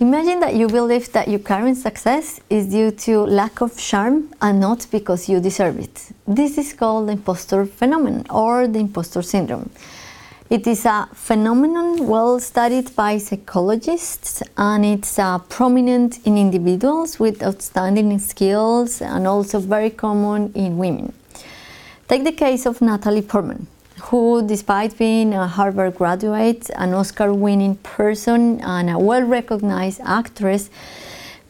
Imagine that you believe that your current success is due to lack of charm and not because you deserve it. This is called the impostor phenomenon or the impostor syndrome. It is a phenomenon well studied by psychologists and it's uh, prominent in individuals with outstanding skills and also very common in women. Take the case of Natalie Portman who, despite being a Harvard graduate, an Oscar winning person, and a well recognized actress,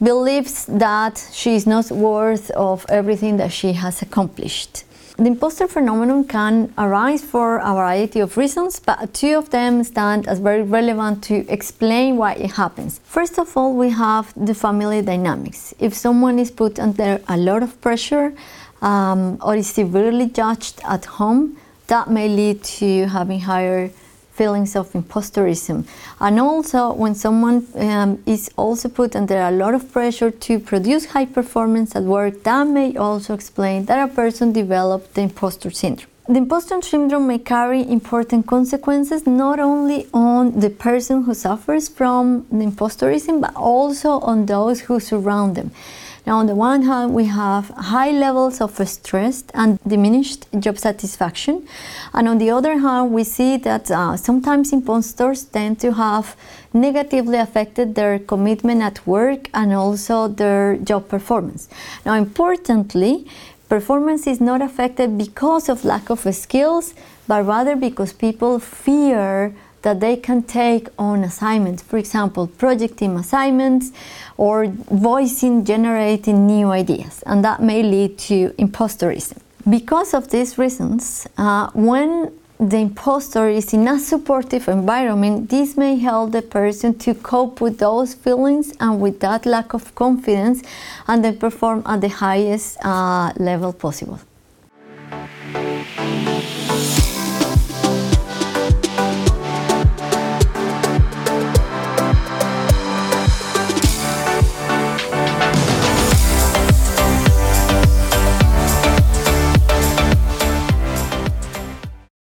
believes that she is not worth of everything that she has accomplished. The imposter phenomenon can arise for a variety of reasons, but two of them stand as very relevant to explain why it happens. First of all, we have the family dynamics. If someone is put under a lot of pressure um, or is severely judged at home, that may lead to having higher feelings of impostorism. And also, when someone um, is also put under a lot of pressure to produce high performance at work, that may also explain that a person developed the imposter syndrome. The imposter syndrome may carry important consequences not only on the person who suffers from the impostorism, but also on those who surround them. Now, on the one hand, we have high levels of stress and diminished job satisfaction. And on the other hand, we see that uh, sometimes impostors tend to have negatively affected their commitment at work and also their job performance. Now, importantly, performance is not affected because of lack of skills, but rather because people fear that they can take on assignments, for example, project team assignments or voicing, generating new ideas, and that may lead to impostorism. Because of these reasons, uh, when the impostor is in a supportive environment, this may help the person to cope with those feelings and with that lack of confidence and then perform at the highest uh, level possible.